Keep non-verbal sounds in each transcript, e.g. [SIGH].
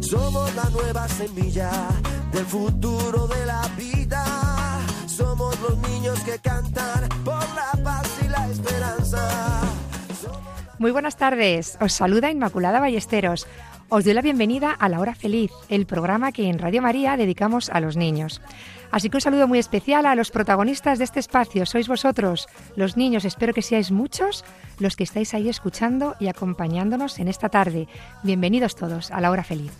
Somos la nueva semilla del futuro de la vida. Somos los niños que cantan por la paz y la esperanza. Muy buenas tardes, os saluda Inmaculada Ballesteros. Os doy la bienvenida a La Hora Feliz, el programa que en Radio María dedicamos a los niños. Así que un saludo muy especial a los protagonistas de este espacio, sois vosotros, los niños, espero que seáis muchos los que estáis ahí escuchando y acompañándonos en esta tarde. Bienvenidos todos a La Hora Feliz.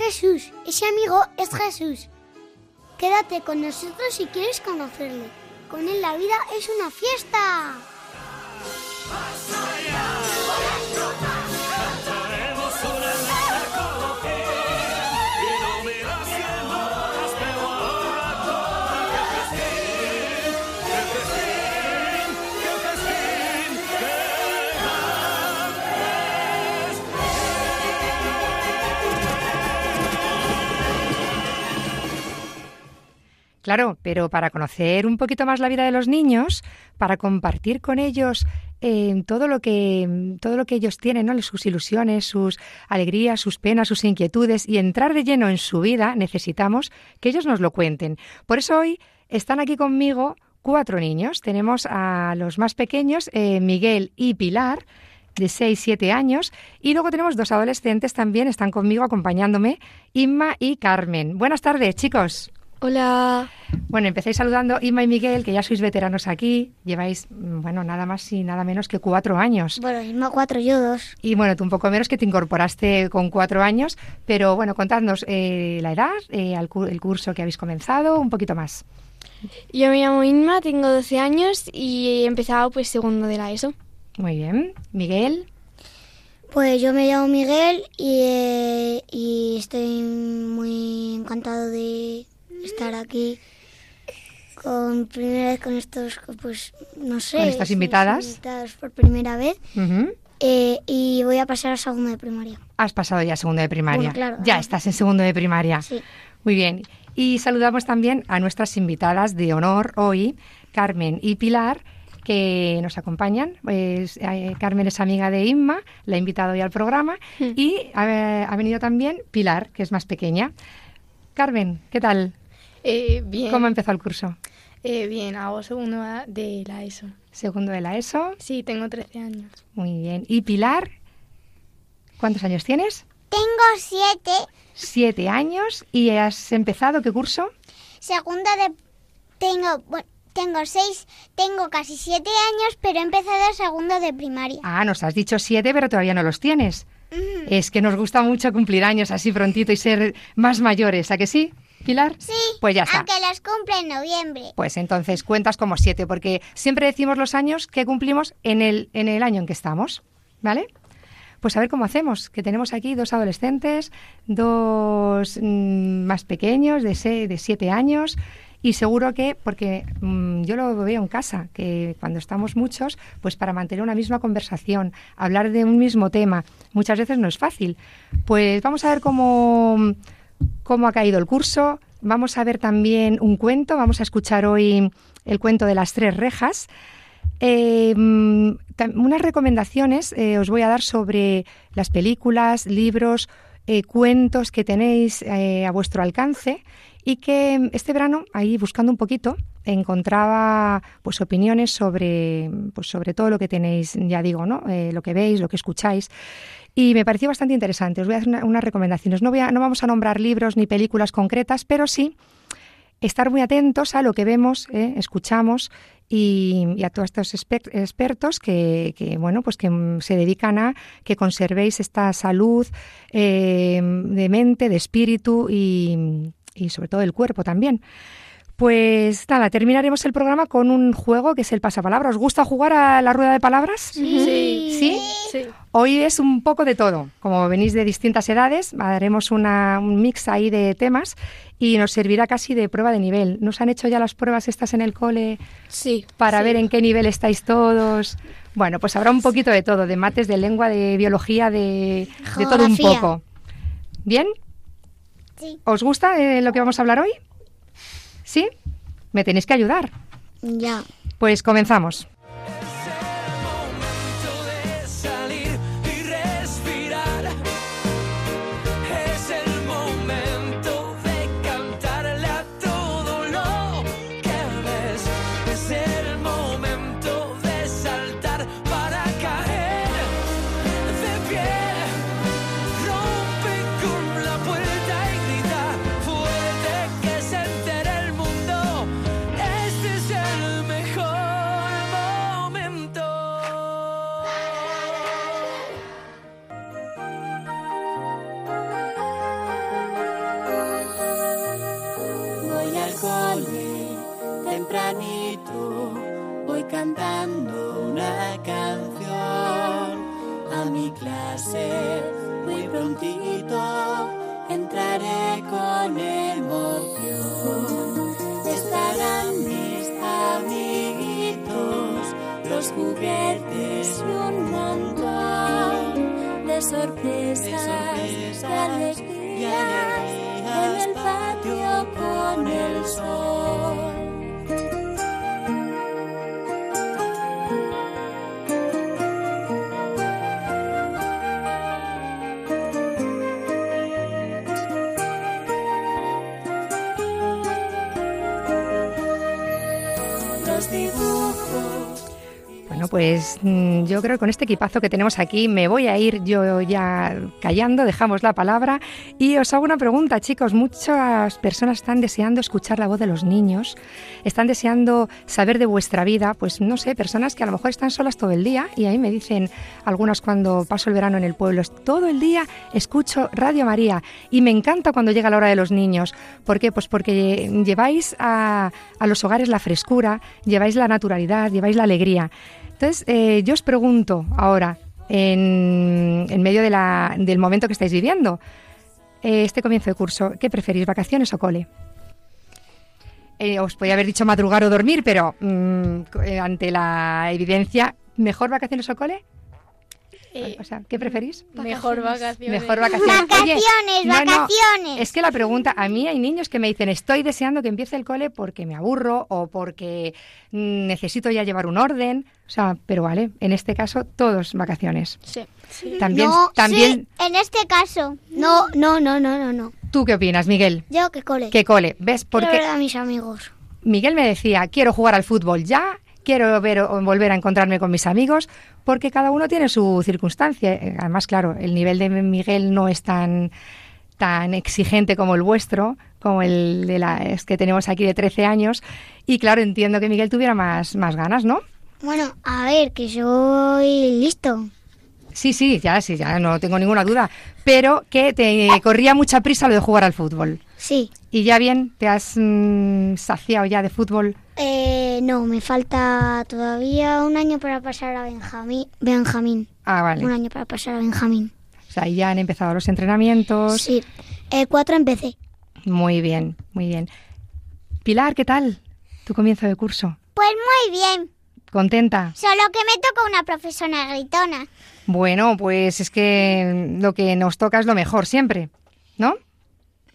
Jesús, ese amigo es Jesús. Quédate con nosotros si quieres conocerle. Con él la vida es una fiesta. Claro, pero para conocer un poquito más la vida de los niños, para compartir con ellos eh, todo lo que todo lo que ellos tienen, ¿no? sus ilusiones, sus alegrías, sus penas, sus inquietudes y entrar de lleno en su vida, necesitamos que ellos nos lo cuenten. Por eso hoy están aquí conmigo cuatro niños. Tenemos a los más pequeños, eh, Miguel y Pilar de 6, 7 años. Y luego tenemos dos adolescentes también, están conmigo acompañándome, Inma y Carmen. Buenas tardes, chicos. Hola. Bueno, empecéis saludando Inma y Miguel, que ya sois veteranos aquí. Lleváis, mm, bueno, nada más y nada menos que cuatro años. Bueno, Isma cuatro, yo dos. Y bueno, tú un poco menos que te incorporaste con cuatro años. Pero bueno, contadnos eh, la edad, eh, cu- el curso que habéis comenzado, un poquito más. Yo me llamo Inma, tengo 12 años y he empezado pues segundo de la ESO. Muy bien. Miguel, Pues yo me llamo Miguel y, eh, y estoy muy encantado de estar aquí con primera vez con estos, pues no sé, Con estas invitadas. invitados por primera vez eh, y voy a pasar a segundo de primaria. has pasado ya segundo de primaria. Bueno, claro, ya estás en segundo de primaria. Sí. Muy bien. Y saludamos también a nuestras invitadas de honor hoy, Carmen y Pilar, que nos acompañan. Pues, eh, Carmen es amiga de Inma, la ha invitado hoy al programa, y ha, ha venido también Pilar, que es más pequeña. Carmen, ¿qué tal? Eh, bien. ¿Cómo empezó el curso? Eh, bien, hago segundo de la ESO. Segundo de la ESO. Sí, tengo 13 años. Muy bien. ¿Y Pilar? ¿Cuántos años tienes? Tengo siete, Siete años. ¿Y has empezado qué curso? segunda de... Tengo, bueno, tengo seis, tengo casi siete años, pero he empezado segundo de primaria. Ah, nos has dicho siete, pero todavía no los tienes. Es que nos gusta mucho cumplir años así prontito y ser más mayores, ¿a que sí, Pilar? Sí, Pues ya está. aunque los cumple en noviembre. Pues entonces cuentas como siete, porque siempre decimos los años que cumplimos en el, en el año en que estamos, ¿vale? Pues a ver cómo hacemos, que tenemos aquí dos adolescentes, dos mm, más pequeños, de, se- de siete años, y seguro que, porque mm, yo lo veo en casa, que cuando estamos muchos, pues para mantener una misma conversación, hablar de un mismo tema, muchas veces no es fácil. Pues vamos a ver cómo, cómo ha caído el curso, vamos a ver también un cuento, vamos a escuchar hoy el cuento de las tres rejas. Eh, unas recomendaciones eh, os voy a dar sobre las películas, libros, eh, cuentos que tenéis a vuestro alcance y que este verano, ahí buscando un poquito, encontraba pues opiniones sobre, pues, sobre todo lo que tenéis, ya digo, ¿no? Lo que veis, lo que escucháis. Y me pareció bastante interesante. Os voy a hacer una- unas recomendaciones. No, voy a- no vamos a nombrar libros ni películas concretas, pero sí estar muy atentos a lo que vemos, eh, escuchamos y, y a todos estos expertos que, que, bueno, pues que se dedican a que conservéis esta salud eh, de mente, de espíritu y, y sobre todo del cuerpo también. Pues nada, terminaremos el programa con un juego que es el pasapalabra. ¿Os gusta jugar a la rueda de palabras? Sí. ¿Sí? Sí. Hoy es un poco de todo. Como venís de distintas edades, haremos una- un mix ahí de temas y nos servirá casi de prueba de nivel. ¿Nos han hecho ya las pruebas estas en el cole Sí. para sí. ver en qué nivel estáis todos? Bueno, pues habrá un poquito de todo, de mates, de lengua, de biología, de, de todo un poco. ¿Bien? Sí. ¿Os gusta eh, lo que vamos a hablar hoy? ¿Sí? Me tenéis que ayudar. Ya. Pues comenzamos. Cantando una canción. A mi clase muy prontito entraré con emoción. Estarán mis amiguitos, los juguetes y un montón de sorpresas, de alegrías en el patio con el sol. Pues mm, yo creo que con este equipazo que tenemos aquí me voy a ir yo ya callando, dejamos la palabra y os hago una pregunta, chicos. Muchas personas están deseando escuchar la voz de los niños, están deseando saber de vuestra vida, pues no sé, personas que a lo mejor están solas todo el día y ahí me dicen algunas cuando paso el verano en el pueblo, todo el día escucho Radio María y me encanta cuando llega la hora de los niños. ¿Por qué? Pues porque lleváis a, a los hogares la frescura, lleváis la naturalidad, lleváis la alegría. Entonces, eh, yo os pregunto ahora, en, medio del momento que estáis viviendo, eh, este comienzo de curso, ¿qué preferís, vacaciones o cole? Eh, os podía haber dicho madrugar o dormir, pero mm, ante la evidencia, ¿mejor vacaciones o cole? Eh, O sea, ¿qué preferís? mejor vacaciones. Mejor vacaciones. Oye, Vacaciones, no, no, vacaciones. es que la pregunta, a mí hay niños que me dicen, estoy deseando que empiece el cole porque me aburro o porque mm, necesito ya llevar un orden. O sea, pero vale, en este caso, todos vacaciones. Sí. sí. También, no, también sí, en este caso. No, no, no, no, no, no. ¿tú qué opinas, Miguel? Yo que cole. ¿Qué cole? ¿Ves? Porque ver a mis amigos. Miguel me decía, quiero jugar al fútbol ya, quiero ver o volver a encontrarme con mis amigos, porque cada uno tiene su circunstancia. Eh, Además, claro, el nivel de Miguel no es tan tan exigente como el vuestro, como el de las que tenemos aquí de 13 años, y claro, entiendo que Miguel tuviera más, más ganas, ¿no? Bueno, a ver, que soy listo. Sí, sí, ya, sí, ya no tengo ninguna duda, pero que te corría mucha prisa lo de jugar al fútbol. Sí. Y ya bien, te has mm, saciado ya de fútbol. Eh, no, me falta todavía un año para pasar a Benjamín. Benjamín. Ah, vale. Un año para pasar a Benjamín. O sea, ahí ya han empezado los entrenamientos. Sí. El 4 empecé. Muy bien, muy bien. Pilar, ¿qué tal? Tu comienzo de curso. Pues muy bien. ¿Contenta? Solo que me toca una profesora gritona. Bueno, pues es que lo que nos toca es lo mejor siempre, ¿no?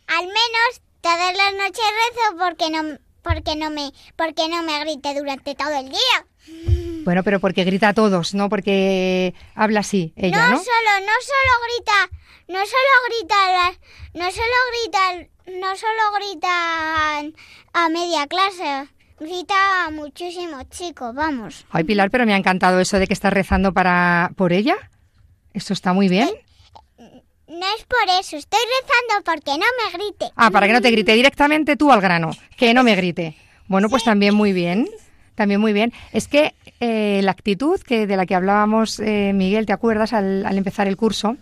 Al menos todas las noches rezo porque no, porque no me, porque no me grite durante todo el día. Bueno, pero porque grita a todos, no porque habla así ella, no, ¿no? solo, no solo grita, no solo grita, no solo grita, no solo gritan a media clase, grita a muchísimos chicos, vamos. Ay, Pilar, pero me ha encantado eso de que estás rezando para por ella. Esto está muy bien. No es por eso, estoy rezando porque no me grite. Ah, para que no te grite directamente tú al grano, que no me grite. Bueno, pues también muy bien, también muy bien. Es que eh, la actitud que de la que hablábamos, eh, Miguel, ¿te acuerdas al, al empezar el curso?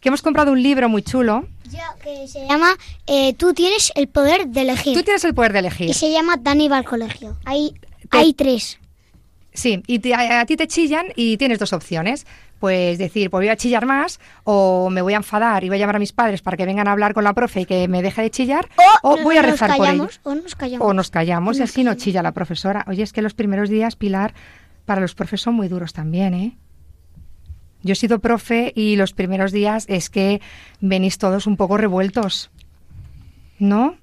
Que hemos comprado un libro muy chulo. Yo, que se llama eh, Tú tienes el poder de elegir. Tú tienes el poder de elegir. Y se llama Dani va al colegio. Hay, Te- hay tres. Sí, y te- a, a ti te chillan y tienes dos opciones. Pues decir, pues voy a chillar más o me voy a enfadar y voy a llamar a mis padres para que vengan a hablar con la profe y que me deje de chillar o, nos- voy a nos rezar por ellos. O nos callamos. O nos callamos y así no chilla la profesora. Oye, es que los primeros días, Pilar, para los profes son muy duros también, ¿eh? Yo he sido profe y los primeros días es que venís todos un poco revueltos. ¿No?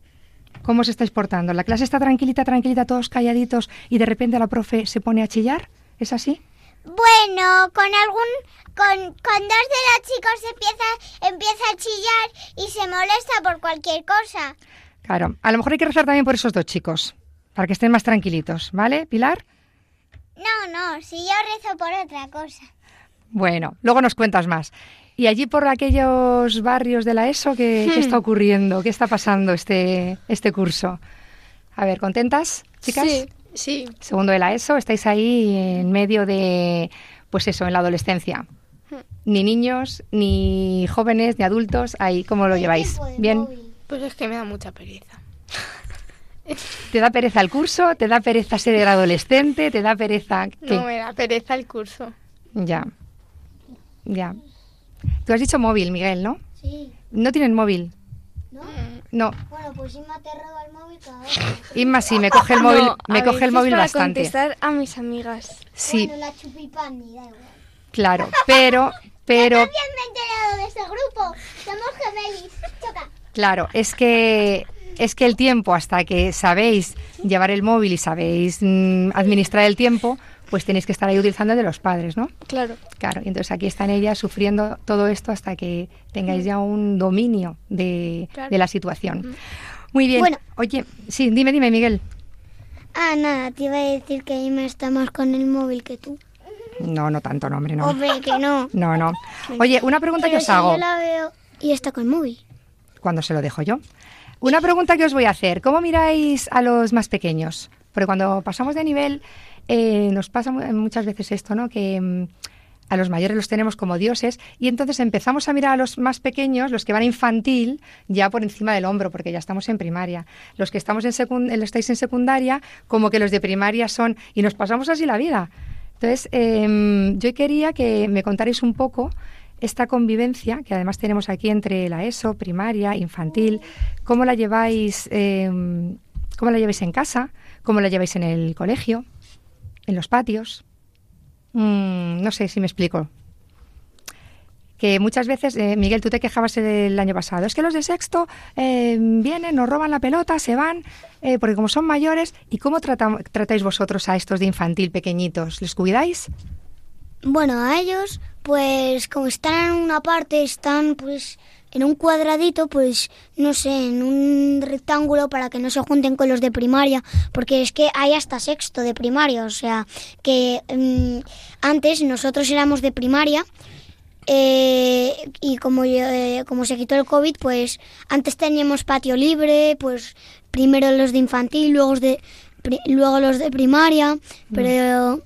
¿Cómo os estáis portando? ¿La clase está tranquilita, tranquilita, todos calladitos y de repente la profe se pone a chillar? ¿Es así? Bueno, con algún, con, con dos de los chicos empieza, empieza a chillar y se molesta por cualquier cosa. Claro. A lo mejor hay que rezar también por esos dos chicos, para que estén más tranquilitos, ¿vale, Pilar? No, no, si yo rezo por otra cosa. Bueno, luego nos cuentas más. Y allí por aquellos barrios de la ESO, ¿qué, qué [LAUGHS] está ocurriendo? ¿Qué está pasando este, este curso? A ver, ¿contentas, chicas? Sí, sí. Segundo de la ESO, estáis ahí en medio de, pues eso, en la adolescencia. Ni niños, ni jóvenes, ni adultos, ahí, ¿cómo lo lleváis? ¿Bien? Pues es que me da mucha pereza. ¿Te da pereza el curso? ¿Te da pereza ser el adolescente? ¿Te da pereza...? qué? No me da pereza el curso. Ya, ya. Tú has dicho móvil, Miguel, ¿no? Sí, ¿No tienen móvil? ¿no? No. Bueno, pues Inma te roba el móvil cada vez. Inma sí, me coge el móvil, No, me a coge el veces móvil para bastante. contestar a mis amigas. Sí, Bueno, la chupipandi, da igual. claro, pero, pero, También me he enterado de este grupo. Somos gemelis. Choca. claro, es que es que el tiempo hasta que sabéis llevar el móvil y sabéis mm, administrar el tiempo, pues tenéis que estar ahí utilizando el de los padres, ¿no? Claro. Claro, y entonces aquí están ellas sufriendo todo esto hasta que tengáis ya un dominio de, Claro. de la situación. Muy bien. Bueno. Oye, sí, dime, dime, Miguel. Ah, nada, te iba a decir que Inma está más con el móvil que tú. No, no tanto, no, hombre, no. Hombre, que no. [LAUGHS] No, no. Oye, una pregunta que os si hago. yo la veo y está con el móvil. cuando se lo dejo yo. Una pregunta que os voy a hacer. ¿Cómo miráis a los más pequeños? Porque cuando pasamos de nivel eh, nos pasa mu- muchas veces esto, ¿no? Que mm, a los mayores los tenemos como dioses y entonces empezamos a mirar a los más pequeños, los que van a infantil, ya por encima del hombro, porque ya estamos en primaria. Los que estamos en eh, los estáis en secundaria, como que los de primaria son... Y nos pasamos así la vida. Entonces, em, yo quería que me contarais un poco esta convivencia que además tenemos aquí entre la ESO, primaria, infantil, cómo la lleváis, em, cómo la lleváis en casa, cómo la lleváis en el colegio, en los patios. Mm, no sé si me explico. Que muchas veces, eh, Miguel, tú te quejabas el año pasado, es que los de sexto eh, vienen, nos roban la pelota, se van, eh, porque como son mayores, ¿y cómo tratáis vosotros a estos de infantil pequeñitos? ¿Les cuidáis? Bueno, a ellos, pues como están en una parte, están pues en un cuadradito, pues no sé, en un rectángulo para que no se junten con los de primaria, porque es que hay hasta sexto de primaria, o sea, que mm, antes nosotros éramos de primaria eh, y como, yo- eh, como se quitó el COVID, pues antes teníamos patio libre, pues primero los de infantil, luego los de, pri- luego los de primaria, pero...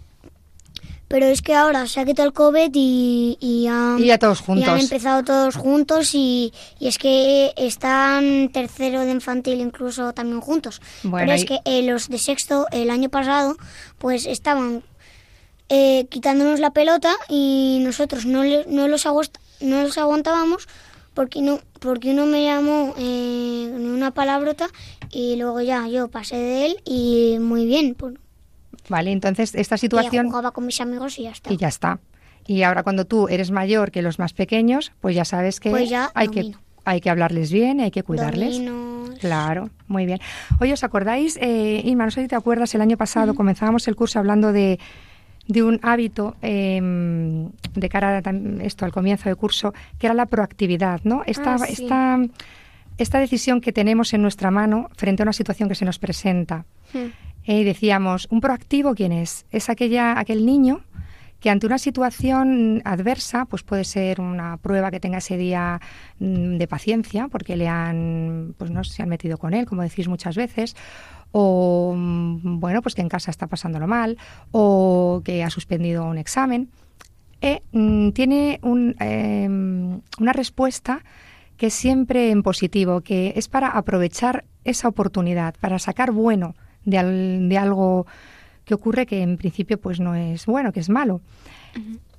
Pero es que ahora se ha quitado el COVID y, y, ya, Y ya todos y han empezado todos juntos y, y es que están tercero de infantil incluso también juntos. Bueno, Pero es que eh, los de sexto el año pasado pues estaban eh, quitándonos la pelota y nosotros no, le- no, los, aguast- no los aguantábamos porque no porque uno me llamó eh, una palabrota y luego ya yo pasé de él y muy bien pues, Vale, entonces esta y situación jugaba con mis amigos y ya está. y ya está. Y ahora cuando tú eres mayor que los más pequeños, pues ya sabes que Pues ya hay que hay que hablarles bien, hay que cuidarles. Claro, muy bien. Oye, ¿os acordáis, eh, Inma, no sé si te acuerdas, el año pasado comenzábamos el curso hablando de, de un hábito em, de cara a esto al comienzo de curso, que era la proactividad, ¿no? Esta, Ah, sí. esta, esta decisión que tenemos en nuestra mano frente a una situación que se nos presenta. Hmm. Eh, decíamos, ¿un proactivo quién es? Es aquella, aquel niño que ante una situación adversa, pues puede ser una prueba que tenga ese día mm, de paciencia, porque le han, pues no se han metido con él, como decís muchas veces, o mm, bueno, pues que en casa está pasándolo mal, o que ha suspendido un examen, eh, mm, tiene un, eh, una respuesta que es siempre en positivo, que es para aprovechar esa oportunidad, para sacar bueno de, al- de algo que ocurre que en principio pues no es bueno, que es malo.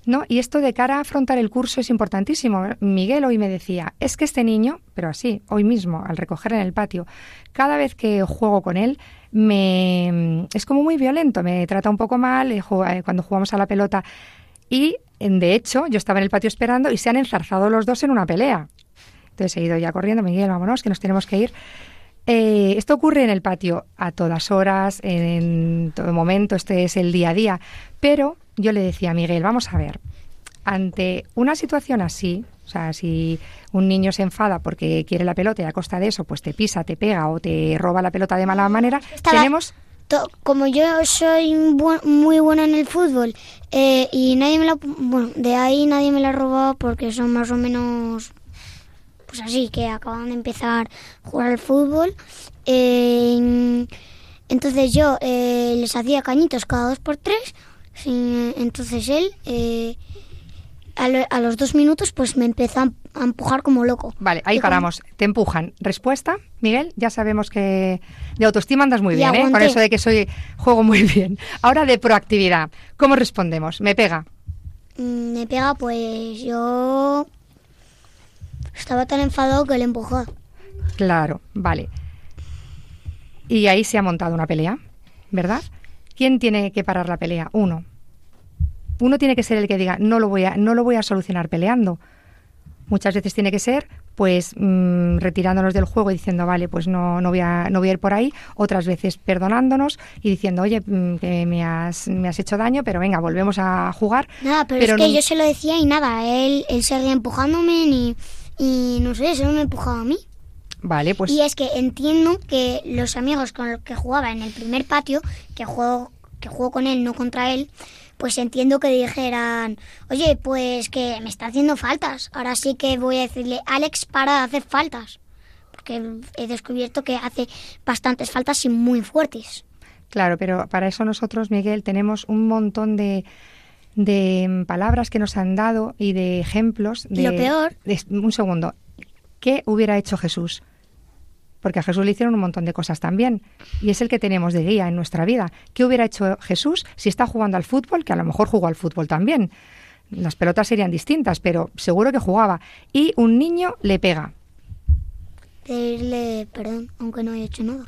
¿No? Y esto de cara a afrontar el curso es importantísimo. Miguel hoy me decía, es que este niño, pero así, hoy mismo, al recoger en el patio, cada vez que juego con él, me es como muy violento, me trata un poco mal eh, eh, cuando jugamos a la pelota. Y, de hecho, yo estaba en el patio esperando y se han enzarzado los dos en una pelea. Entonces he ido ya corriendo, Miguel, vámonos, que nos tenemos que ir. Eh, esto ocurre en el patio a todas horas, en todo momento, este es el día a día. Pero yo le decía a Miguel, vamos a ver, ante una situación así, o sea, si un niño se enfada porque quiere la pelota y a costa de eso, pues te pisa, te pega o te roba la pelota de mala manera, Estaba- tenemos To- Como yo soy bu- muy buena en el fútbol eh, y nadie me la... Bueno, de ahí nadie me la ha robado porque son más o menos... Pues así, que acaban de empezar a jugar al fútbol. Eh, entonces yo eh, les hacía cañitos cada dos por tres. sí, entonces él, eh, a, lo- a los dos minutos, pues me empezó a, a empujar como loco. Vale, ahí Y como- paramos. Te empujan. Respuesta, Miguel, ya sabemos que de autoestima andas muy Y bien, ¿eh? Con eso de que soy juego muy bien. Ahora de proactividad. ¿Cómo respondemos? Me pega. Mm, me pega, pues yo estaba tan enfadado que le empujó. Claro, vale. Y ahí se ha montado una pelea, ¿verdad? ¿Quién tiene que parar la pelea? Uno. Uno tiene que ser el que diga, no lo voy a, no lo voy a solucionar peleando. Muchas veces tiene que ser, pues, mm, retirándonos del juego y diciendo, vale, pues no, no, voy a, no voy a ir por ahí. Otras veces perdonándonos y diciendo, oye, mm, que me has, me has hecho daño, pero venga, volvemos a jugar. Nada, pero, Pero es que no- yo se lo decía y nada, él, él seguía empujándome ni, y no sé, solo me empujaba a mí. Vale, pues Y es que entiendo que los amigos con los que jugaba en el primer patio, que juego, que juego con él, no contra él, pues entiendo que dijeran, oye, pues que me está haciendo faltas. Ahora sí que voy a decirle, Alex, para de hacer faltas. Porque he descubierto que hace bastantes faltas y muy fuertes. Claro, pero para eso nosotros, Miguel, tenemos un montón de, de mm, palabras que nos han dado y de ejemplos. Y De, lo peor- de- un segundo. ¿Qué hubiera hecho Jesús? Porque a Jesús le hicieron un montón de cosas también. Y es el que tenemos de guía en nuestra vida. ¿Qué hubiera hecho Jesús si está jugando al fútbol? Que a lo mejor jugó al fútbol también. Las pelotas serían distintas, pero seguro que jugaba. Y un niño le pega. Pedirle perdón, aunque no haya hecho nada.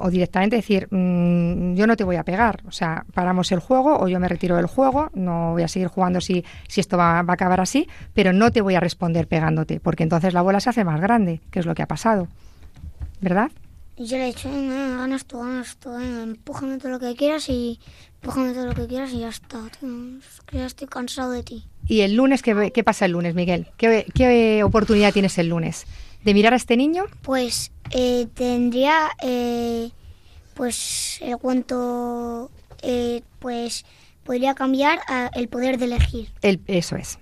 O directamente decir, mm, yo no te voy a pegar, o sea, paramos el juego o yo me retiro del juego, no voy a seguir jugando si, si esto va, va a acabar así, pero no te voy a responder pegándote, porque entonces la bola se hace más grande, que es lo que ha pasado, ¿verdad? Yo le he dicho, ganas tú, ganas tú, venga, empújame todo lo que quieras y empújame todo lo que quieras y ya está, tío. Es que ya estoy cansado de ti. Y el lunes, ¿qué, qué pasa el lunes, Miguel? ¿Qué, qué oportunidad tienes el lunes? ¿De mirar a este niño? Pues eh, tendría, eh, pues el cuento, eh, pues podría cambiar a- el poder de elegir. El- eso es.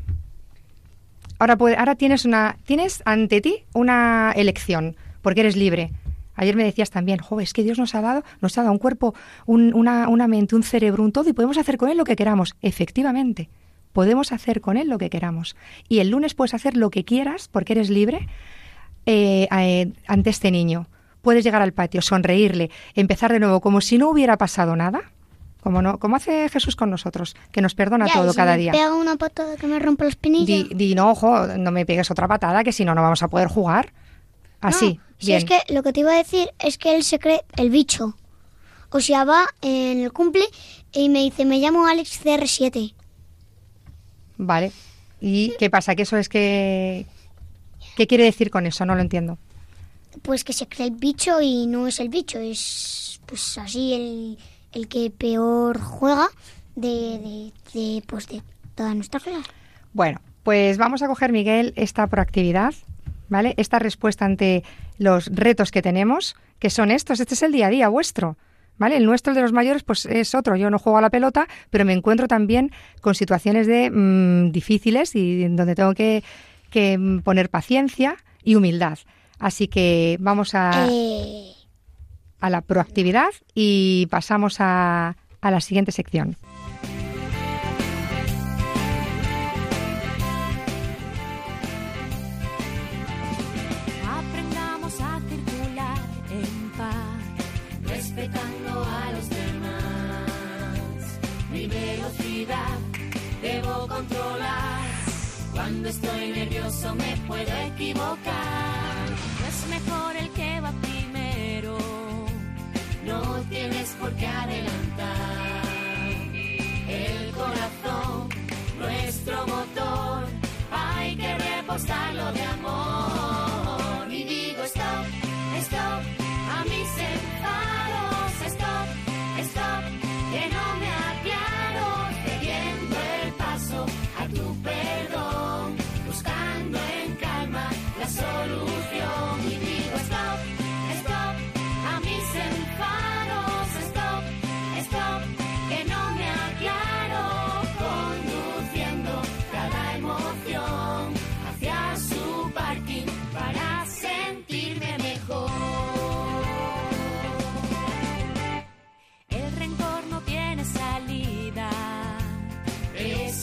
Ahora, puede- ahora tienes, una, tienes ante ti una elección, porque eres libre. Ayer me decías también, jo, es que Dios nos ha dado, nos ha dado un cuerpo, un- una, una mente, un cerebro, un todo, y podemos hacer con él lo que queramos. Efectivamente, podemos hacer con él lo que queramos. Y el lunes puedes hacer lo que quieras, porque eres libre, eh, eh, ante este niño. Puedes llegar al patio, sonreírle, empezar de nuevo como si no hubiera pasado nada, como, no, como hace Jesús con nosotros, que nos perdona Ya, y todo si cada me día. pega una patada que me rompe la espinilla. Di, di, no, ojo, no me pegues otra patada, que si no, no vamos a poder jugar. Así, No, si bien. es que lo que te iba a decir es que él se cree el bicho. O sea, va en el cumple y me dice, me llamo Alex CR7. Vale. ¿Y qué pasa? ¿Que eso es que... ¿Qué quiere decir con eso? No lo entiendo. Pues que se cree el bicho y no es el bicho, es pues así el, el que peor juega, de, de, de, pues de todas nuestras reglas. Bueno, pues vamos a coger, Miguel, esta proactividad, ¿vale? Esta respuesta ante los retos que tenemos, que son estos. Este es el día a día vuestro. ¿Vale? El nuestro, el de los mayores, pues es otro. Yo no juego a la pelota, pero me encuentro también con situaciones de mm, difíciles y donde tengo que, que, poner paciencia y humildad. Así que vamos a, Eh, a la proactividad y pasamos a, a la siguiente sección. Cuando estoy nervioso me puedo equivocar. Es mejor el que va primero. No tienes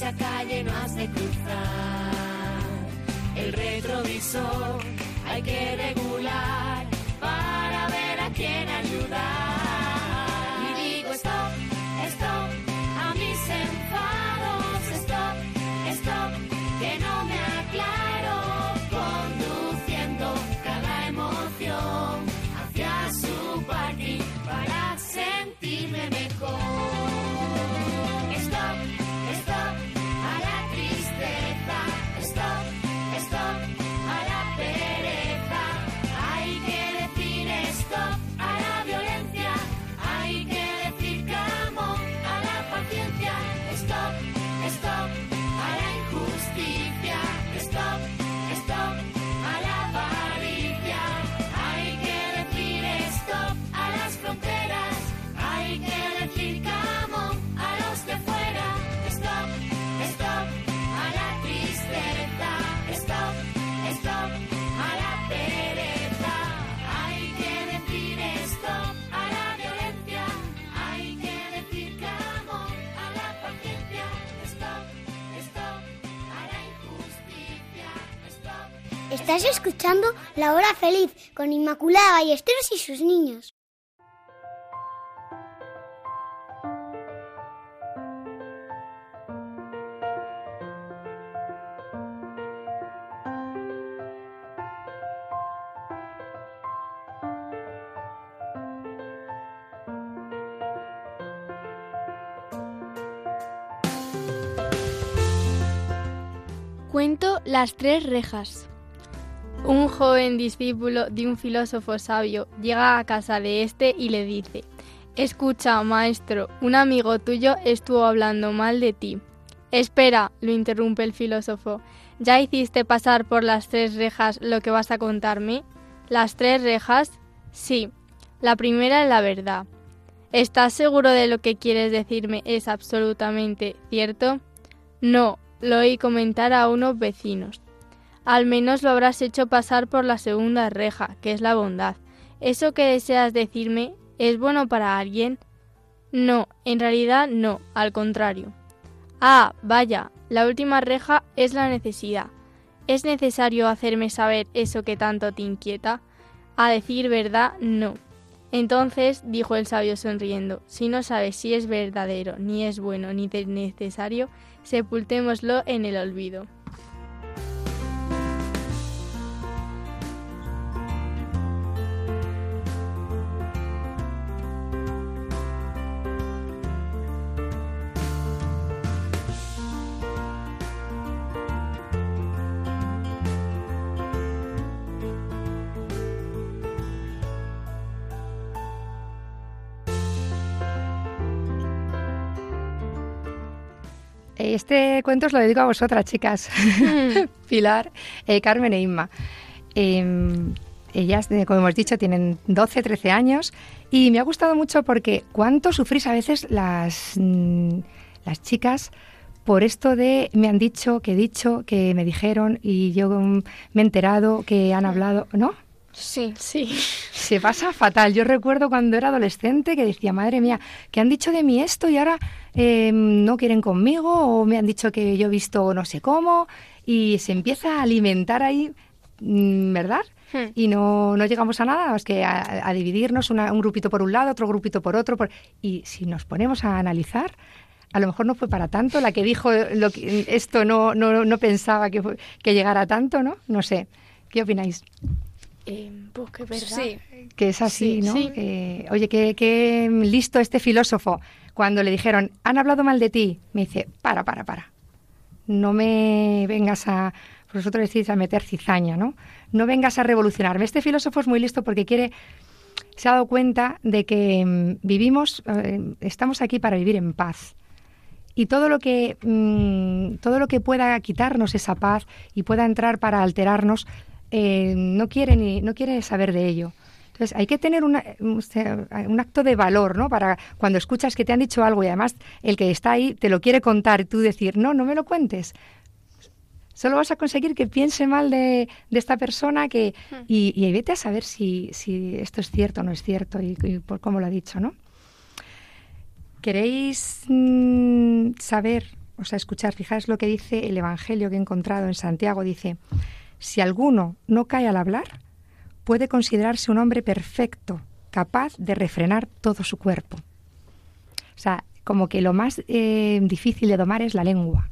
esa calle no has de cruzar. El retrovisor hay que regular para ver a quién ayudar. Escuchando La Hora Feliz con Inmaculada Ballesteros y sus niños. Cuento Las tres rejas. Un joven discípulo de un filósofo sabio llega a casa de este y le dice, Escucha, maestro, un amigo tuyo estuvo hablando mal de ti. Espera, lo interrumpe el filósofo, ¿ya hiciste pasar por las tres rejas lo que vas a contarme? ¿Las tres rejas? Sí. La primera es la verdad. ¿Estás seguro de lo que quieres decirme es absolutamente cierto? No, lo oí comentar a unos vecinos. Al menos lo habrás hecho pasar por la segunda reja, que es la bondad. ¿Eso que deseas decirme es bueno para alguien? No, en realidad no, al contrario. Ah, vaya, la última reja es la necesidad. ¿Es necesario hacerme saber eso que tanto te inquieta? A decir verdad, no. Entonces, dijo el sabio sonriendo, si no sabes si es verdadero, ni es bueno, ni de- necesario, sepultémoslo en el olvido. Este cuento os lo dedico a vosotras, chicas. [LAUGHS] Pilar, eh, Carmen e Inma. Eh, ellas, como hemos dicho, tienen 12, 13 años y me ha gustado mucho porque cuánto sufrís a veces las, mm, las chicas por esto de me han dicho, que he dicho, que me dijeron y yo mm, me he enterado, que han hablado, ¿no? Sí. Sí. Se pasa fatal. Yo recuerdo cuando era adolescente que decía, madre mía, que han dicho de mí esto y ahora eh, no quieren conmigo o me han dicho que yo he visto no sé cómo y se empieza a alimentar ahí, mm, ¿verdad? Hmm. Y no, no llegamos a nada más que a, a dividirnos una- un grupito por un lado, otro grupito por otro. por- y si nos ponemos a analizar, a lo mejor no fue para tanto. La que dijo lo que, esto no, no, no pensaba que, que llegara tanto, ¿no? No sé. ¿Qué opináis? Eh, pues que es verdad. Sí. que es así, Sí, ¿no? sí. Oye, qué, qué listo este filósofo. Cuando le dijeron, han hablado mal de ti, me dice, para, para, para. No me vengas a, vosotros decís, a meter cizaña, ¿no? No vengas a revolucionarme. Este filósofo es muy listo porque quiere, se ha dado cuenta de que mm, vivimos, eh, estamos aquí para vivir en paz. Y todo lo que mm, todo lo que pueda quitarnos esa paz y pueda entrar para alterarnos, eh, no quiere ni, no quiere saber de ello. Entonces hay que tener una- un acto de valor, ¿no? Para cuando escuchas que te han dicho algo y además el que está ahí te lo quiere contar y tú decir, no, no me lo cuentes. Solo vas a conseguir que piense mal de, de esta persona que, y, y vete a saber si, si esto es cierto o no es cierto y, y por cómo lo ha dicho, ¿no? ¿Queréis mm, saber, o sea, escuchar, fijaos lo que dice el Evangelio que he encontrado en Santiago? Dice, si alguno no cae al hablar, puede considerarse un hombre perfecto, capaz de refrenar todo su cuerpo. O sea, como que lo más eh, difícil de domar es la lengua.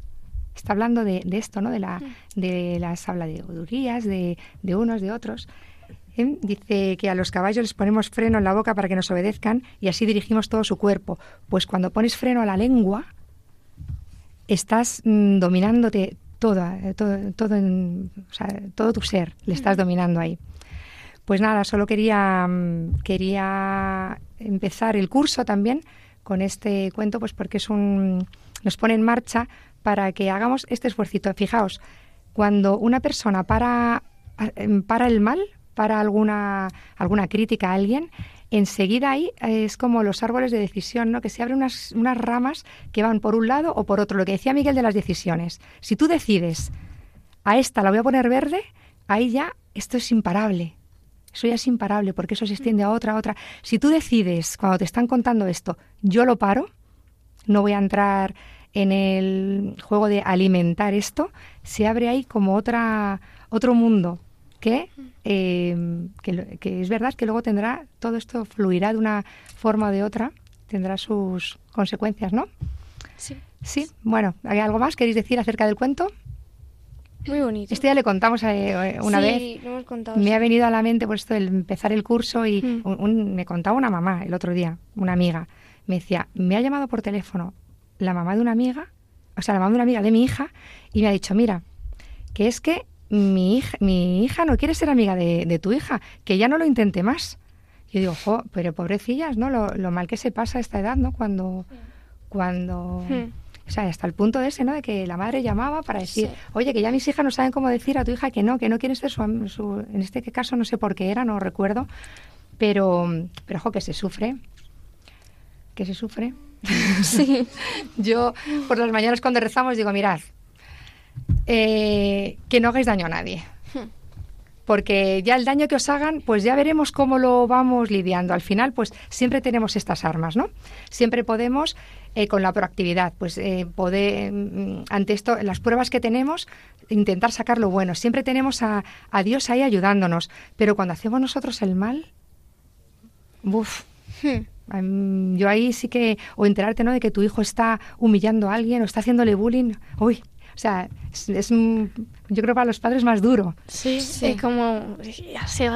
Está hablando de, esto, ¿no? De, la, de las habla de odurías, de, de unos, de otros. ¿eh? Dice que a los caballos les ponemos freno en la boca para que nos obedezcan y así dirigimos todo su cuerpo. Pues cuando pones freno a la lengua, estás mm, dominándote toda, eh, todo, todo, en- o sea, todo tu ser, le estás dominando ahí. Pues nada, solo quería, mm, quería empezar el curso también con este cuento, pues porque es un, nos pone en marcha para que hagamos este esfuercito. Fijaos, cuando una persona para, em, para el mal, para alguna, alguna crítica a alguien, enseguida ahí eh, es como los árboles de decisión, ¿no? que se abren unas, ramas que van por un lado o por otro. Lo que decía Miguel de las decisiones. Si tú decides, a esta la voy a poner verde, ahí ya esto es imparable. Eso ya es imparable porque eso se extiende a otra, a otra. Si tú decides, cuando te están contando esto, yo lo paro, no voy a entrar en el juego de alimentar esto, se abre ahí como otra, otro mundo que, eh, que, es verdad que luego tendrá, todo esto fluirá de una forma o de otra, tendrá sus consecuencias, ¿no? Sí. Sí, bueno, ¿hay algo más queréis decir acerca del cuento? Muy bonito. Esto ya le contamos eh, una Sí, vez. lo hemos contado. Me sí. ha venido a la mente pues esto el empezar el curso y Mm. un- un- me contaba una mamá el otro día, una amiga, me decía, me ha llamado por teléfono la mamá de una amiga, o sea, la mamá de una amiga de mi hija y me ha dicho, mira, que es que mi hija, mi hija no quiere ser amiga de, de tu hija, que ya no lo intente más. Yo digo, jo, pero pobrecillas, ¿no? Lo, lo mal que se pasa a esta edad, ¿no? Cuando, cuando, Hmm. o sea, hasta el punto de ese, ¿no? De que la madre llamaba para decir, oye, que ya mis hijas no saben cómo decir a tu hija que no, que no quieren ser su, su- en este caso no sé por qué era, no recuerdo, pero, pero, jo, que se sufre, que se sufre. Sí. [LAUGHS] Yo por las mañanas cuando rezamos digo, mirad, eh, que no hagáis daño a nadie. Porque ya el daño que os hagan, pues ya veremos cómo lo vamos lidiando. Al final, pues siempre tenemos estas armas, ¿no? Siempre podemos, eh, con la proactividad, pues eh, poder, mm, ante esto, las pruebas que tenemos, intentar sacar lo bueno. Siempre tenemos a, a Dios ahí ayudándonos. Pero cuando hacemos nosotros el mal, ¡buf! Am, Yo ahí sí que, o enterarte, ¿no? De que tu hijo está humillando a alguien o está haciéndole bullying. Uy, o sea, es, es un- yo creo para los padres más duro. Sí, es como.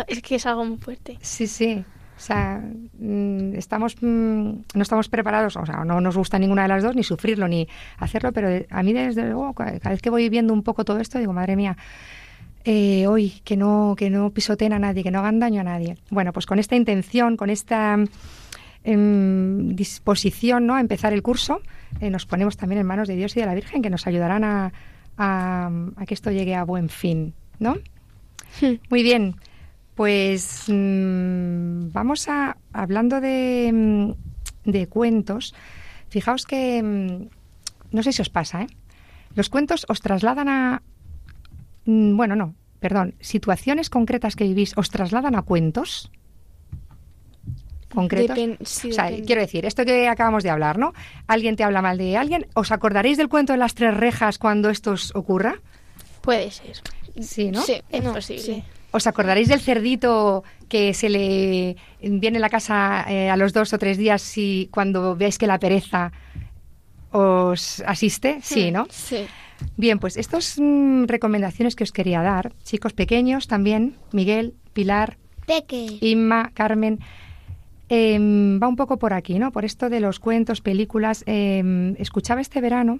Es que es algo muy fuerte. Sí, sí. O sea, mm, estamos, mm, no estamos preparados, o sea, no nos gusta ninguna de las dos, ni sufrirlo, ni hacerlo, pero a mí desde luego, ca- cada vez que voy viendo un poco todo esto, digo, madre mía, eh, hoy que no, que no pisoteen a nadie, que no hagan daño a nadie. Bueno, pues con esta intención, con esta en disposición ¿no? a empezar el curso, eh, nos ponemos también en manos de Dios y de la Virgen que nos ayudarán a, a- a que esto llegue a buen fin, ¿no? Muy bien, pues mm, vamos a, hablando de, mm, de cuentos, fijaos que, mm, no sé si os pasa, ¿eh? Los cuentos os trasladan a, bueno, no, perdón, situaciones concretas que vivís os trasladan a cuentos concretos. Depen- sí, o sea, depende. quiero decir, esto que acabamos de hablar, ¿no? Alguien te habla mal de alguien, ¿os acordaréis del cuento de las tres rejas cuando esto os ocurra? Puede ser. Sí, ¿no? Sí, es No, posible. sí. ¿Os acordaréis del cerdito que se le viene a la casa eh, a los dos o tres días y cuando veáis que la pereza os asiste? Sí, ¿no? Sí. Bien, pues estas mm, recomendaciones que os quería dar, chicos pequeños también, Miguel, Pilar, Peque. Inma, Carmen, em, va un poco por aquí, ¿no? Por esto de los cuentos, películas. em, escuchaba este verano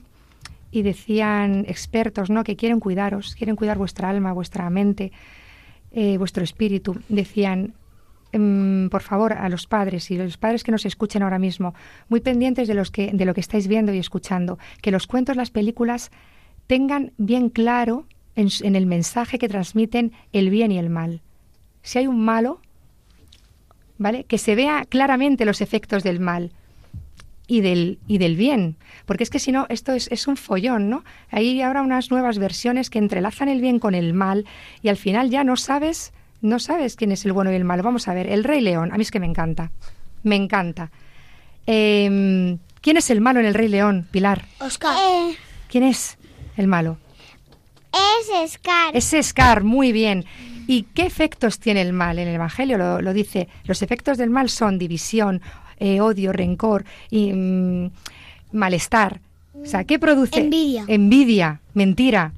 y decían expertos, ¿no? Que quieren cuidaros, quieren cuidar vuestra alma, vuestra mente, eh, vuestro espíritu. Decían, em, por favor, a los padres y los padres que nos escuchen ahora mismo, muy pendientes de, los que, de lo que estáis viendo y escuchando, que los cuentos, las películas tengan bien claro en, en el mensaje que transmiten el bien y el mal. Si hay un malo, ¿vale? Que se vea claramente los efectos del mal y del, y del bien. Porque es que si no, esto es, es un follón, ¿no? Hay ahora unas nuevas versiones que entrelazan el bien con el mal y al final ya no sabes, no sabes quién es el bueno y el malo. Vamos a ver, el Rey León, a mí es que me encanta, me encanta. Em, ¿Quién es el malo en el Rey León, Pilar? Oscar. Eh, ¿Quién es el malo? es Scar. Es Scar, muy bien. ¿Y qué efectos tiene el mal? En el Evangelio lo, lo dice. Los efectos del mal son división, eh, odio, rencor y mm, malestar. O sea, ¿qué produce? Envidia. Envidia, mentira.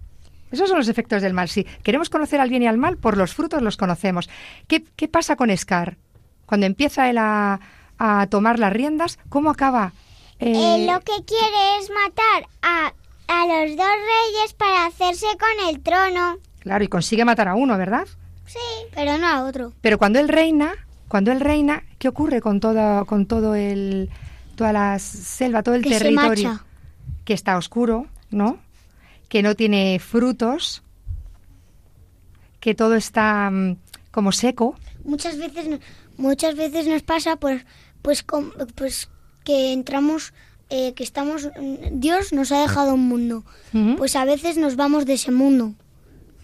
Esos son los efectos del mal. Si queremos conocer al bien y al mal, por los frutos los conocemos. ¿Qué, qué pasa con Scar? Cuando empieza él a, a tomar las riendas, ¿cómo acaba? Eh, Eh, lo que quiere es matar a, a los dos reyes para hacerse con el trono. Claro, y consigue matar a uno, ¿verdad? Sí. Pero no a otro. Pero cuando él reina, cuando él reina, ¿qué ocurre con todo, con todo el, toda la selva, todo el Que se territorio? marcha. Que está oscuro, ¿no? Que no tiene frutos, que todo está mm, como seco. Muchas veces, muchas veces nos pasa pues, pues, pues que entramos, eh, que estamos, mm, Dios nos ha dejado un mundo. Pues a veces nos vamos de ese mundo.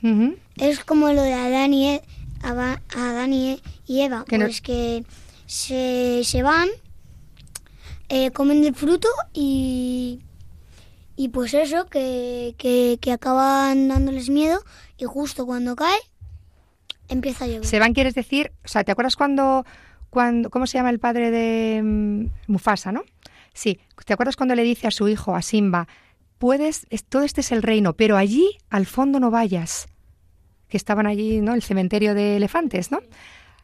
ujú. Es como lo de Adán y, E- Adán y, Eva, Que no- pues que se, se van, eh, comen del fruto y, y pues eso, que, que, que acaban dándoles miedo y justo cuando cae empieza a llover. Se van, quieres decir, o sea, ¿te acuerdas cuando, cuando, cómo se llama el padre de mm, Mufasa, no? Sí, ¿te acuerdas cuando le dice a su hijo, a Simba, puedes, es- todo este es el reino, pero allí al fondo no vayas, que estaban allí, ¿no? El cementerio de elefantes, ¿no?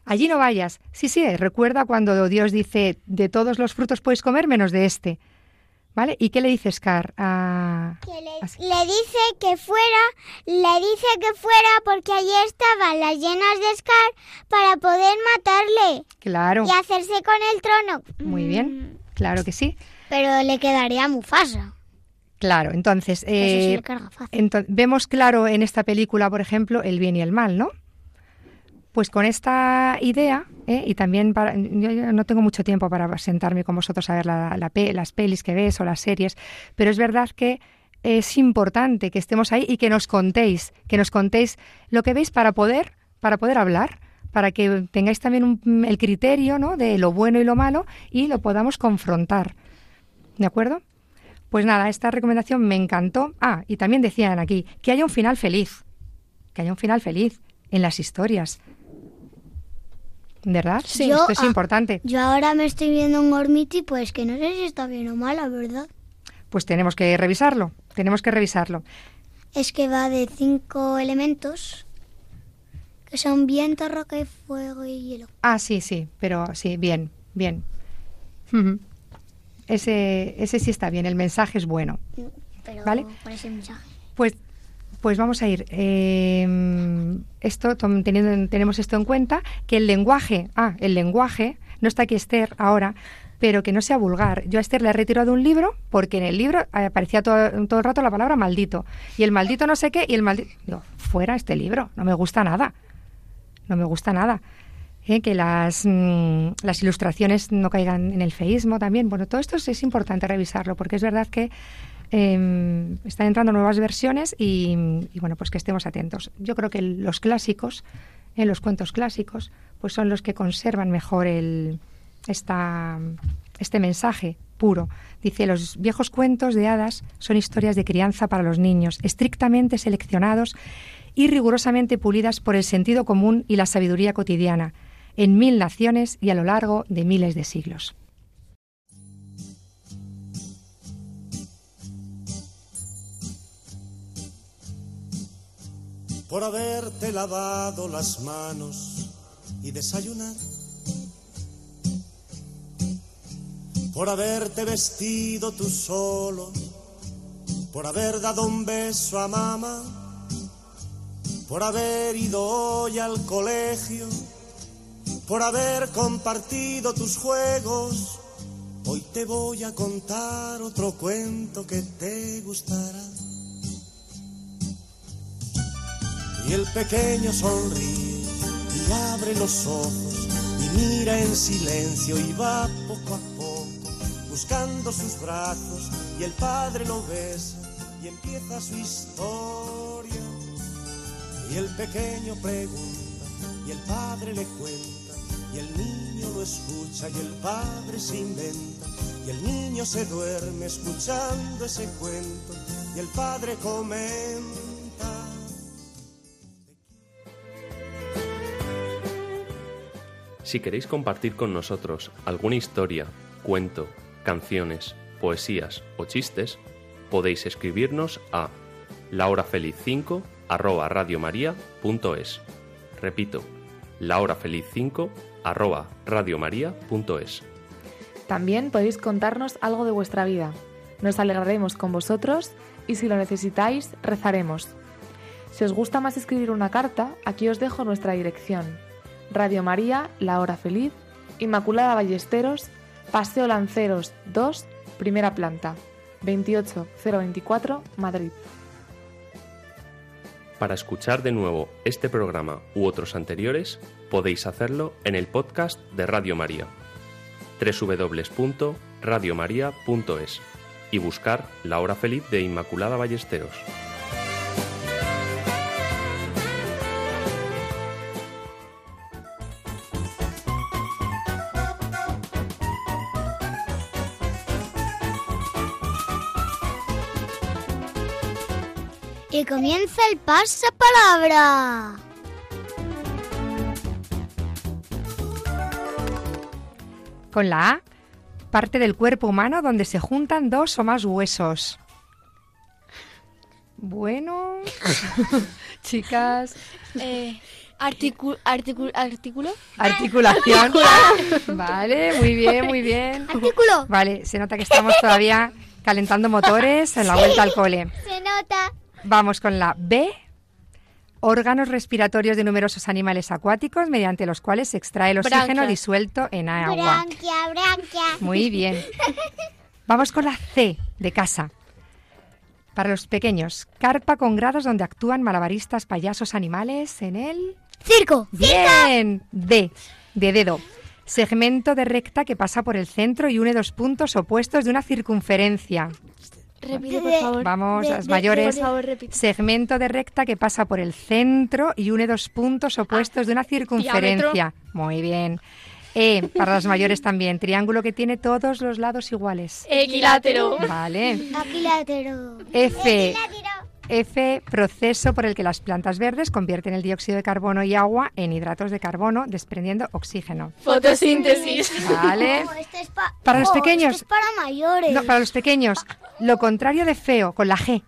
Allí no vayas. Sí, sí, recuerda cuando Dios dice, de todos los frutos puedes comer menos de este. ¿Vale? ¿Y qué le dice Scar? Que le, le dice que fuera, le dice que fuera porque allí estaban las llenas de Scar para poder matarle Claro, y hacerse con el trono. muy bien, claro que sí. Pero le quedaría Mufasa. Claro, entonces, eh. Ento- vemos claro en esta película, por ejemplo, el bien y el mal, ¿no? Pues con esta idea, ¿eh? y también para, yo ya no tengo mucho tiempo para sentarme con vosotros a ver la- la pe- las pelis que ves o las series, pero es verdad que es importante que estemos ahí y que nos contéis, que nos contéis lo que veis para poder, para poder hablar, para que tengáis también un- el criterio ¿no? de lo bueno y lo malo y lo podamos confrontar. ¿De acuerdo? Pues nada, esta recomendación me encantó. Ah, y también decían aquí que haya un final feliz. Que haya un final feliz en las historias. ¿Verdad? Sí. Esto Yo, es ah, importante. Yo ahora me estoy viendo un Gormiti, pues que no sé si está bien o mal, la verdad. Pues tenemos que revisarlo. Tenemos que revisarlo. Es que va de cinco elementos, que son viento, roca, y fuego y hielo. Ah, sí, sí, pero sí, bien, bien. Ese, ese sí está bien, el mensaje es bueno. Pero ¿Vale? mensaje. Pues, pues vamos a ir. eh, esto, teniendo, tenemos esto en cuenta, que el lenguaje, ah, el lenguaje, no está aquí Esther ahora, pero que no sea vulgar. Yo a Esther le he retirado un libro porque en el libro aparecía todo, todo el rato la palabra maldito. Y el maldito no sé qué, y el maldito... Digo, fuera este libro, no me gusta nada. No me gusta nada. ¿Eh? Que las, mm, las ilustraciones no caigan en el feísmo también. Bueno, todo esto es, es importante revisarlo porque es verdad que eh, están entrando nuevas versiones y, y, bueno, pues que estemos atentos. Yo creo que los clásicos, en los cuentos clásicos, pues son los que conservan mejor el, esta, este mensaje puro. Dice, los viejos cuentos de hadas son historias de crianza para los niños, estrictamente seleccionados y rigurosamente pulidas por el sentido común y la sabiduría cotidiana, en mil naciones y a lo largo de miles de siglos. por haberte lavado las manos y desayunar, por haberte vestido tú solo, por haber dado un beso a mamá, por haber ido hoy al colegio, por haber compartido tus juegos. Hoy te voy a contar otro cuento que te gustará. Y el pequeño sonríe y abre los ojos y mira en silencio y va poco a poco buscando sus brazos y el padre lo besa y empieza su historia. Y el pequeño pregunta y el padre le cuenta y el niño lo escucha y el padre se inventa y el niño se duerme escuchando ese cuento y el padre comenta. Si queréis compartir con nosotros alguna historia, cuento, canciones, poesías o chistes, podéis escribirnos a lahorafeliz5 arroba radiomaria.es. Repito, lahorafeliz5 arroba radiomaria.es. También podéis contarnos algo de vuestra vida. Nos alegraremos con vosotros y si lo necesitáis, rezaremos. Si os gusta más escribir una carta, aquí os dejo nuestra dirección. Radio María, La Hora Feliz, Inmaculada Ballesteros, Paseo Lanceros 2, primera planta, 28024, Madrid. Para escuchar de nuevo este programa u otros anteriores, podéis hacerlo en el podcast de Radio María, www.radiomaria.es y buscar La Hora Feliz de Inmaculada Ballesteros. Y comienza el pasapalabra. Con la A, parte del cuerpo humano donde se juntan dos o más huesos. Bueno, [LAUGHS] chicas, Eh, articu- articu- ¿Artículo? articulación. Vale, muy bien, muy bien. Artículo. Vale, se nota que estamos todavía calentando motores en la vuelta al cole. Se nota. Vamos con la B. Órganos respiratorios de numerosos animales acuáticos mediante los cuales se extrae el oxígeno disuelto en agua. Branquia, branquia. Muy bien. Vamos con la C de casa. Para los pequeños, carpa con grados donde actúan malabaristas, payasos, animales en el... Circo. Bien. D de dedo. Segmento de recta que pasa por el centro y une dos puntos opuestos de una circunferencia. Repite, por favor. Vamos, de- las de- mayores. Por favor, repite. Segmento de recta que pasa por el centro y une dos puntos opuestos de una circunferencia. Muy bien. E, para las mayores también, triángulo que tiene todos los lados iguales. Equilátero. Vale. Aquilátero. F, Equilátero. F, proceso por el que las plantas verdes convierten el dióxido de carbono y agua en hidratos de carbono, desprendiendo oxígeno. Fotosíntesis. Vale. Esto es pa- Para los pequeños. Esto es para mayores. No, para los pequeños, lo contrario de feo, con la G.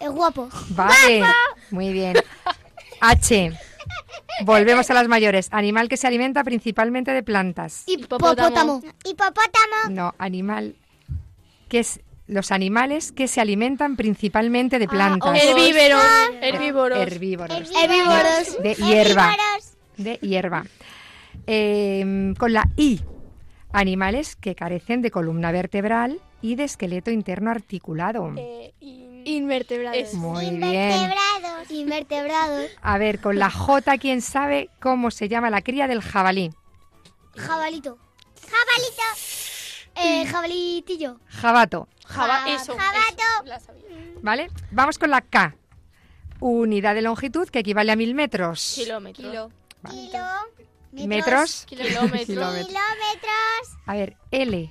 Es guapo. Vale, [LAUGHS] muy bien. H. Volvemos a las mayores. Animal que se alimenta principalmente de plantas. Hipopótamo. Hipopótamo. No, animal que es los animales que se alimentan principalmente de plantas. Herbívoros. Herbívoros. Herbívoros. Herbívoros. De hierba. Herbívoros. De hierba. Eh, con la I. Animales que carecen de columna vertebral y de esqueleto interno articulado. Eh, Invertebrados. Muy bien. Invertebrados. Invertebrados. A ver, con la J, ¿quién sabe cómo se llama la cría del jabalí? Jabalito. Jabalito. Eh, jabalitillo. Jabato, Java, Ja- eso. jabato. eso, la sabía. ¿vale? Vamos con la K. Unidad de longitud que equivale a mil metros. Kilómetros. Kilo. Metros. Kilómetros. Kilómetros. Kilómetros. A ver, L.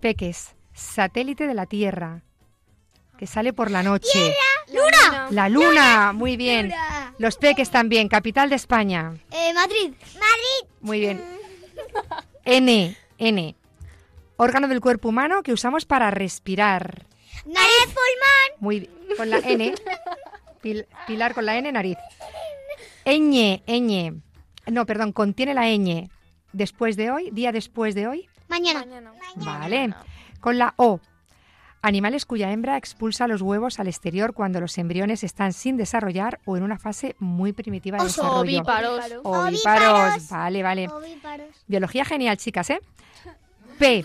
Peques. Satélite de la Tierra. Que sale por la noche. Luna. La Luna. Muy bien. Luna. Los Peques también. Capital de España. Eh, Madrid. Madrid. Muy bien. N. N. Órgano del cuerpo humano que usamos para respirar. Nariz. pulmón. Muy bien. Con la N. Pil- pilar con la N, nariz. Ñ. Ñ. No, perdón, contiene la ñ. Después de hoy, día después de hoy. Mañana. Vale. Con la O. Animales cuya hembra expulsa los huevos al exterior cuando los embriones están sin desarrollar o en una fase muy primitiva de Oso. desarrollo. Ovíparos. Ovíparos. Ovíparos. Vale, vale. Ovíparos. Biología genial, chicas, ¿eh? P.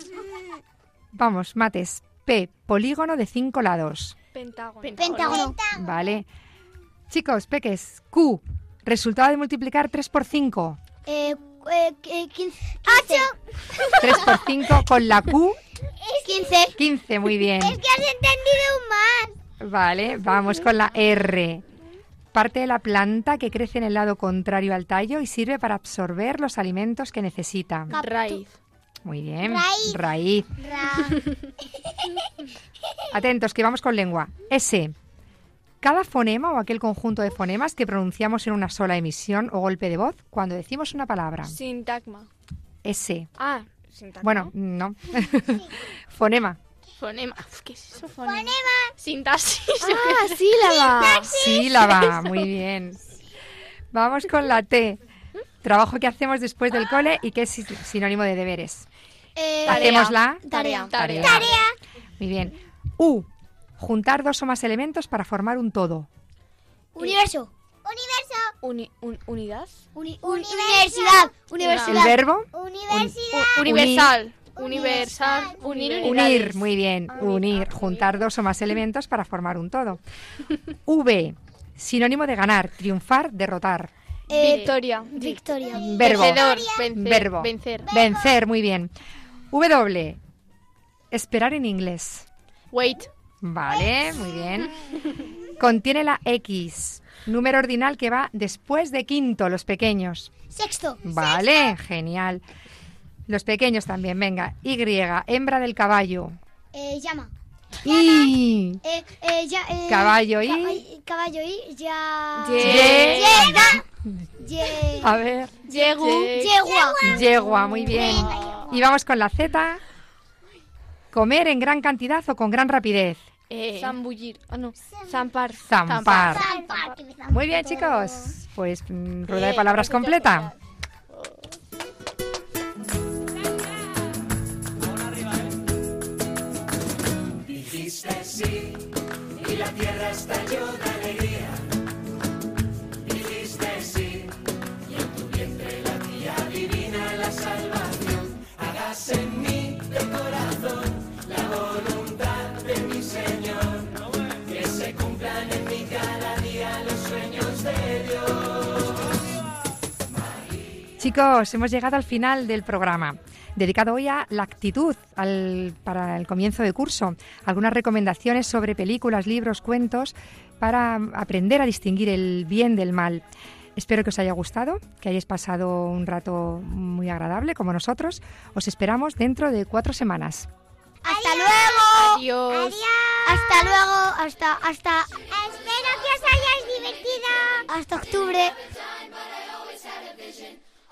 Vamos, mates. P. Polígono de cinco lados. Pentágono. Pentágono. Vale. Chicos, peques. Q. Resultado de multiplicar 3 por 5. Eh, eh, eh, 15. 8. 3 por 5 con la Q. 15. 15, muy bien. Es que has entendido más. Vale, vamos con la R. Parte de la planta que crece en el lado contrario al tallo y sirve para absorber los alimentos que necesita. Raíz. Muy bien. Raíz. Raíz. Ra. Atentos, que vamos con lengua. S. Cada fonema o aquel conjunto de fonemas que pronunciamos en una sola emisión o golpe de voz cuando decimos una palabra. Sintagma. S. Ah, sintagma. Bueno, no. [LAUGHS] Fonema. Fonema. ¿Qué es eso? Fonema. Sintaxis. Ah, sílaba. Sílaba, muy bien. Vamos con la T. Trabajo que hacemos después del cole y que es sin- sinónimo de deberes. Eh, Hacemos la Tarea. tarea. Tarea. Muy bien. U. Juntar dos o más elementos para formar un todo. Universo. Universo. Uni- un- unidad. Uni- universidad. El Universidad. verbo Universidad. U- universal. Universal. Unir. unir, muy bien, unir, juntar dos o más elementos para formar un todo. [LAUGHS] V. Sinónimo de ganar, triunfar, derrotar. Eh, Victoria. Victoria. Verbo. Vencedor. Vencer. Verbo. Vencer. Vencer, muy bien. W. Esperar en inglés. Wait. Vale, muy bien. Contiene la X, número ordinal que va después de quinto, los pequeños. Sexto. Vale, genial. Los pequeños también, venga. Y, hembra del caballo. Eh, llama. Y. Eh, eh, ya, eh, Caballo y- ca- caballo y. Ya. Llega. Ye- A ver. Yegu. Yegua. Yegua, muy bien. Y vamos con la Z. Comer en gran cantidad o con gran rapidez. Eh, Zambullir. Ah, no. Zampar. Zampar. Zampar. Muy bien, chicos. Pues mm, rueda de palabras completa. Sí y la tierra estalló de Chicos, hemos llegado al final del programa, dedicado hoy a la actitud al- para el comienzo de curso. Algunas recomendaciones sobre películas, libros, cuentos para aprender a distinguir el bien del mal. Espero que os haya gustado, que hayáis pasado un rato muy agradable como nosotros. Os esperamos dentro de cuatro semanas. Hasta luego. Adiós. Hasta luego. Hasta, hasta. Espero que os hayáis divertido. Hasta octubre.